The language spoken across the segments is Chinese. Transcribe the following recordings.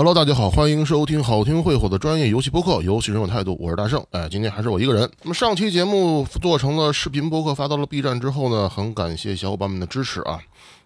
Hello，大家好，欢迎收听好听会火的专业游戏播客，游戏人有态度，我是大圣。哎，今天还是我一个人。那么上期节目做成了视频播客，发到了 B 站之后呢，很感谢小伙伴们的支持啊，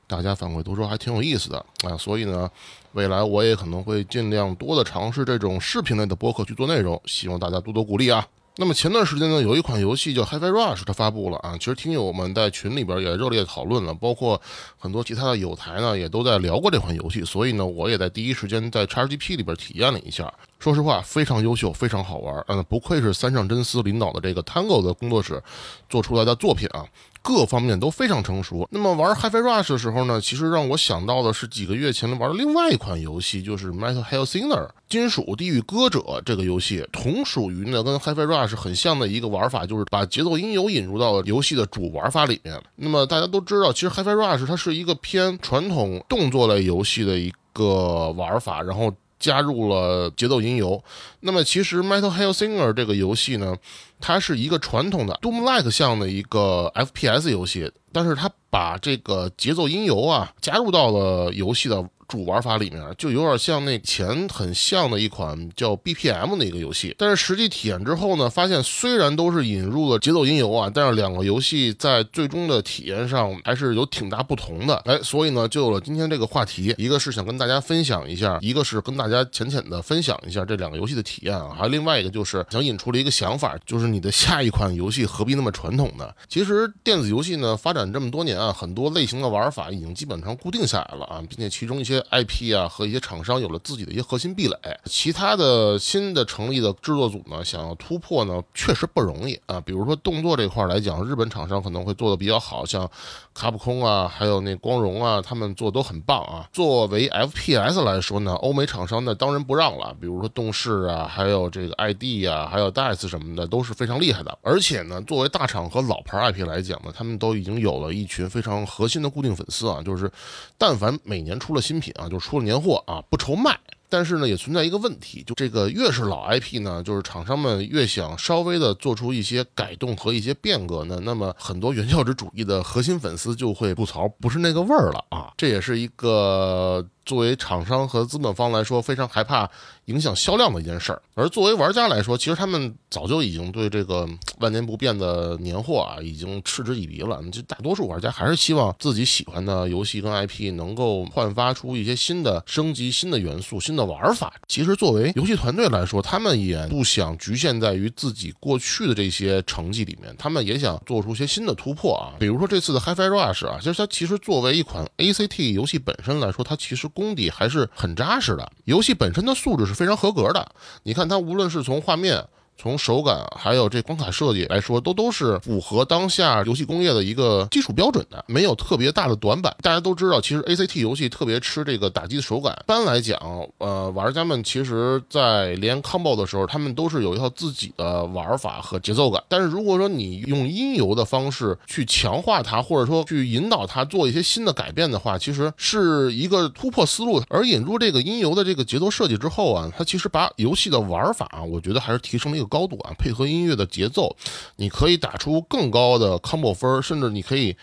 大家反馈都说还挺有意思的啊，所以呢，未来我也可能会尽量多的尝试这种视频类的播客去做内容，希望大家多多鼓励啊。那么前段时间呢，有一款游戏叫《Hi-Fi Rush》，它发布了啊。其实听友们在群里边也热烈讨论了，包括很多其他的友台呢，也都在聊过这款游戏。所以呢，我也在第一时间在 XGP 里边体验了一下。说实话，非常优秀，非常好玩。嗯，不愧是三上真司领导的这个 Tango 的工作室做出来的作品啊。各方面都非常成熟。那么玩 Hi-Fi Rush 的时候呢，其实让我想到的是几个月前玩的另外一款游戏，就是 Metal Hellsinger 金属地狱歌者这个游戏，同属于呢跟 Hi-Fi Rush 很像的一个玩法，就是把节奏音游引入到游戏的主玩法里面。那么大家都知道，其实 Hi-Fi Rush 它是一个偏传统动作类游戏的一个玩法，然后。加入了节奏音游，那么其实 Metal Hellsinger 这个游戏呢，它是一个传统的 Doom-like 向的一个 FPS 游戏，但是它把这个节奏音游啊加入到了游戏的。主玩法里面就有点像那前很像的一款叫 BPM 的一个游戏，但是实际体验之后呢，发现虽然都是引入了节奏音游啊，但是两个游戏在最终的体验上还是有挺大不同的。哎，所以呢，就有了今天这个话题，一个是想跟大家分享一下，一个是跟大家浅浅的分享一下这两个游戏的体验啊，还有另外一个就是想引出了一个想法，就是你的下一款游戏何必那么传统呢？其实电子游戏呢发展这么多年啊，很多类型的玩法已经基本上固定下来了啊，并且其中一些。IP 啊和一些厂商有了自己的一些核心壁垒，其他的新的成立的制作组呢，想要突破呢，确实不容易啊。比如说动作这块来讲，日本厂商可能会做的比较好，像卡普空啊，还有那光荣啊，他们做的都很棒啊。作为 FPS 来说呢，欧美厂商呢当仁不让了，比如说动视啊，还有这个 ID 啊，还有 DICE 什么的都是非常厉害的。而且呢，作为大厂和老牌 IP 来讲呢，他们都已经有有了一群非常核心的固定粉丝啊，就是但凡每年出了新品。啊，就出了年货啊，不愁卖。但是呢，也存在一个问题，就这个越是老 IP 呢，就是厂商们越想稍微的做出一些改动和一些变革呢，那么很多原教旨主义的核心粉丝就会吐槽，不是那个味儿了啊。这也是一个。作为厂商和资本方来说，非常害怕影响销量的一件事儿。而作为玩家来说，其实他们早就已经对这个万年不变的年货啊，已经嗤之以鼻了。就大多数玩家还是希望自己喜欢的游戏跟 IP 能够焕发出一些新的升级、新的元素、新的玩法。其实作为游戏团队来说，他们也不想局限在于自己过去的这些成绩里面，他们也想做出一些新的突破啊。比如说这次的 Hi-Fi Rush 啊，其实它其实作为一款 ACT 游戏本身来说，它其实功底还是很扎实的，游戏本身的素质是非常合格的。你看它，无论是从画面。从手感还有这关卡设计来说，都都是符合当下游戏工业的一个基础标准的，没有特别大的短板。大家都知道，其实 ACT 游戏特别吃这个打击的手感。一般来讲，呃，玩家们其实在连 combo 的时候，他们都是有一套自己的玩法和节奏感。但是如果说你用音游的方式去强化它，或者说去引导它做一些新的改变的话，其实是一个突破思路。而引入这个音游的这个节奏设计之后啊，它其实把游戏的玩法，我觉得还是提升了一个。高度啊，配合音乐的节奏，你可以打出更高的 combo 分，甚至你可以，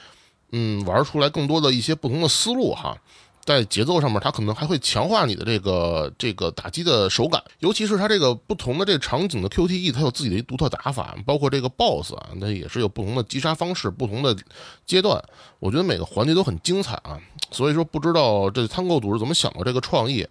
嗯，玩出来更多的一些不同的思路哈。在节奏上面，它可能还会强化你的这个这个打击的手感，尤其是它这个不同的这个场景的 QTE，它有自己的一独特打法，包括这个 BOSS 啊，那也是有不同的击杀方式，不同的阶段，我觉得每个环节都很精彩啊。所以说，不知道这参购组是怎么想到这个创意。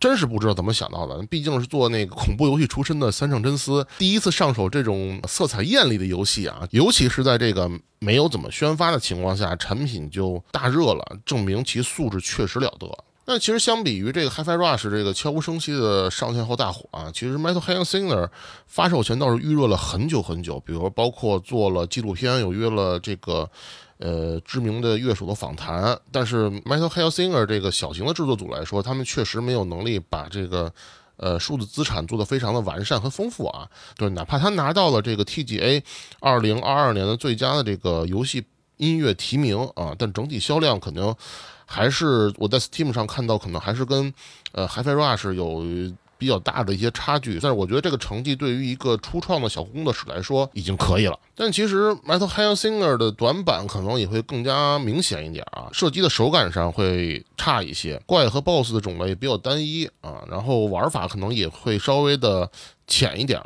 真是不知道怎么想到的，毕竟是做那个恐怖游戏出身的三上真司，第一次上手这种色彩艳丽的游戏啊，尤其是在这个没有怎么宣发的情况下，产品就大热了，证明其素质确实了得。那其实相比于这个 Hi-Fi Rush 这个悄无声息的上线后大火啊，其实 Metal Hellsinger 发售前倒是预热了很久很久，比如包括做了纪录片，有约了这个。呃，知名的乐手的访谈，但是 Metal Hellsinger 这个小型的制作组来说，他们确实没有能力把这个呃数字资产做得非常的完善和丰富啊。对，哪怕他拿到了这个 TGA 二零二二年的最佳的这个游戏音乐提名啊，但整体销量可能还是我在 Steam 上看到，可能还是跟呃 Hi-Fi Rush 有比较大的一些差距，但是我觉得这个成绩对于一个初创的小工作室来说已经可以了。但其实 Metal Hellsinger 的短板可能也会更加明显一点啊，射击的手感上会差一些，怪和 BOSS 的种类比较单一啊，然后玩法可能也会稍微的浅一点。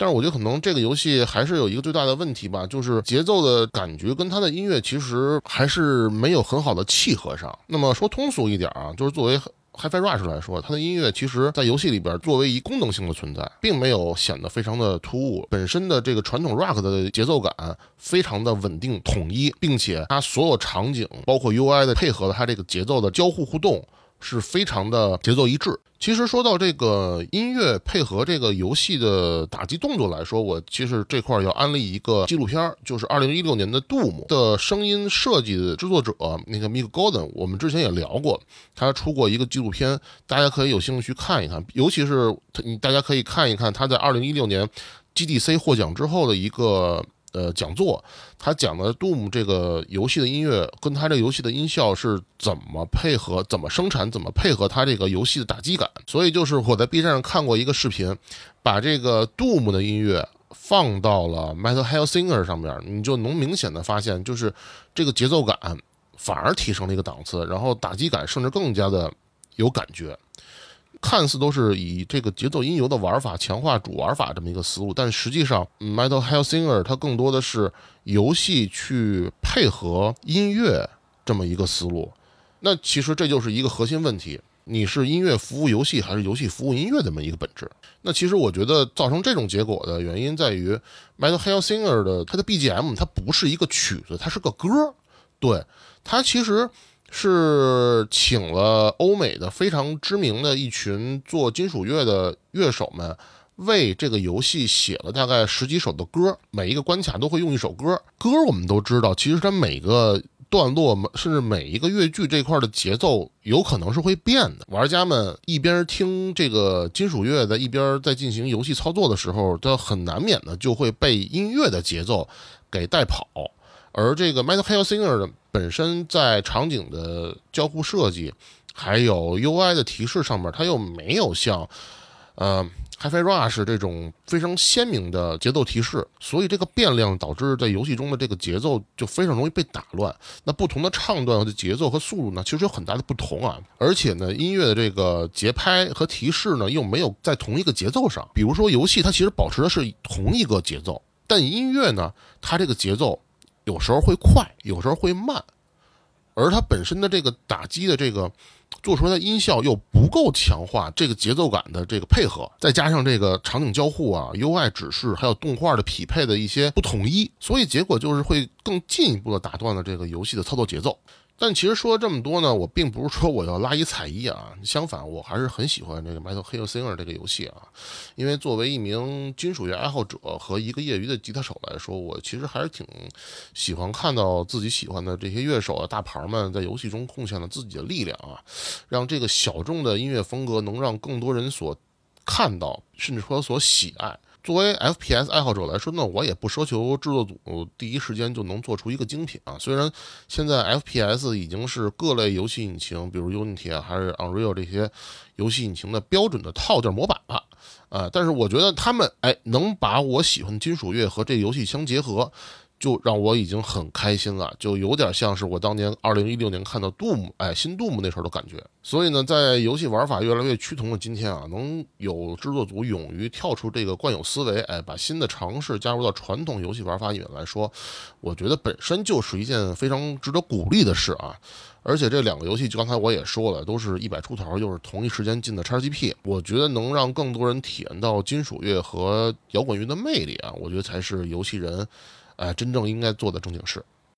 但是我觉得可能这个游戏还是有一个最大的问题吧，就是节奏的感觉跟它的音乐其实还是没有很好的契合上。那么说通俗一点啊，就是作为 HiFi Rush 来说，它的音乐其实在游戏里边作为一功能性的存在，并没有显得非常的突兀。本身的这个传统 Rock 的节奏感非常的稳定统一，并且它所有场景包括 UI 的配合的它这个节奏的交互互动。是非常的节奏一致。其实说到这个音乐配合这个游戏的打击动作来说，我其实这块要安利一个纪录片，就是二零一六年的《杜姆》的声音设计的制作者那个 Mick Golden，我们之前也聊过，他出过一个纪录片，大家可以有兴趣去看一看。尤其是你大家可以看一看他在二零一六年 GDC 获奖之后的一个。呃，讲座他讲的 Doom 这个游戏的音乐跟他这个游戏的音效是怎么配合、怎么生产、怎么配合他这个游戏的打击感。所以就是我在 B 站上看过一个视频，把这个 Doom 的音乐放到了 Metal Hellsinger 上面，你就能明显的发现，就是这个节奏感反而提升了一个档次，然后打击感甚至更加的有感觉。看似都是以这个节奏音游的玩法强化主玩法这么一个思路，但实际上，Metal Hellsinger 它更多的是游戏去配合音乐这么一个思路。那其实这就是一个核心问题：你是音乐服务游戏，还是游戏服务音乐这么一个本质？那其实我觉得造成这种结果的原因在于，Metal Hellsinger 的它的 BGM 它不是一个曲子，它是个歌。对它其实。是请了欧美的非常知名的一群做金属乐的乐手们，为这个游戏写了大概十几首的歌，每一个关卡都会用一首歌。歌我们都知道，其实它每个段落，甚至每一个乐句这块的节奏，有可能是会变的。玩家们一边听这个金属乐，在一边在进行游戏操作的时候，它很难免的就会被音乐的节奏给带跑。而这个 Metal Hellsinger 的本身在场景的交互设计，还有 UI 的提示上面，它又没有像呃 HiFi Rush 这种非常鲜明的节奏提示，所以这个变量导致在游戏中的这个节奏就非常容易被打乱。那不同的唱段的节奏和速度呢，其实有很大的不同啊。而且呢，音乐的这个节拍和提示呢，又没有在同一个节奏上。比如说，游戏它其实保持的是同一个节奏，但音乐呢，它这个节奏。有时候会快，有时候会慢，而它本身的这个打击的这个做出来的音效又不够强化这个节奏感的这个配合，再加上这个场景交互啊、UI 指示还有动画的匹配的一些不统一，所以结果就是会更进一步的打断了这个游戏的操作节奏。但其实说了这么多呢，我并不是说我要拉一踩一啊，相反，我还是很喜欢这个 Metal Hellsinger 这个游戏啊，因为作为一名金属乐爱好者和一个业余的吉他手来说，我其实还是挺喜欢看到自己喜欢的这些乐手啊、大牌们在游戏中贡献了自己的力量啊，让这个小众的音乐风格能让更多人所看到，甚至说所喜爱。作为 FPS 爱好者来说，呢我也不奢求制作组第一时间就能做出一个精品啊。虽然现在 FPS 已经是各类游戏引擎，比如 Unity 啊，还是 Unreal 这些游戏引擎的标准的套件模板了啊，但是我觉得他们哎，能把我喜欢的金属乐和这游戏相结合。就让我已经很开心了，就有点像是我当年二零一六年看到杜姆，哎，新杜姆那时候的感觉。所以呢，在游戏玩法越来越趋同的今天啊，能有制作组勇于跳出这个惯有思维，哎，把新的尝试加入到传统游戏玩法里面来说，我觉得本身就是一件非常值得鼓励的事啊。而且这两个游戏，就刚才我也说了，都是一百出头，又是同一时间进的 XGP，我觉得能让更多人体验到金属乐和摇滚乐的魅力啊，我觉得才是游戏人。哎，真正应该做的正经事。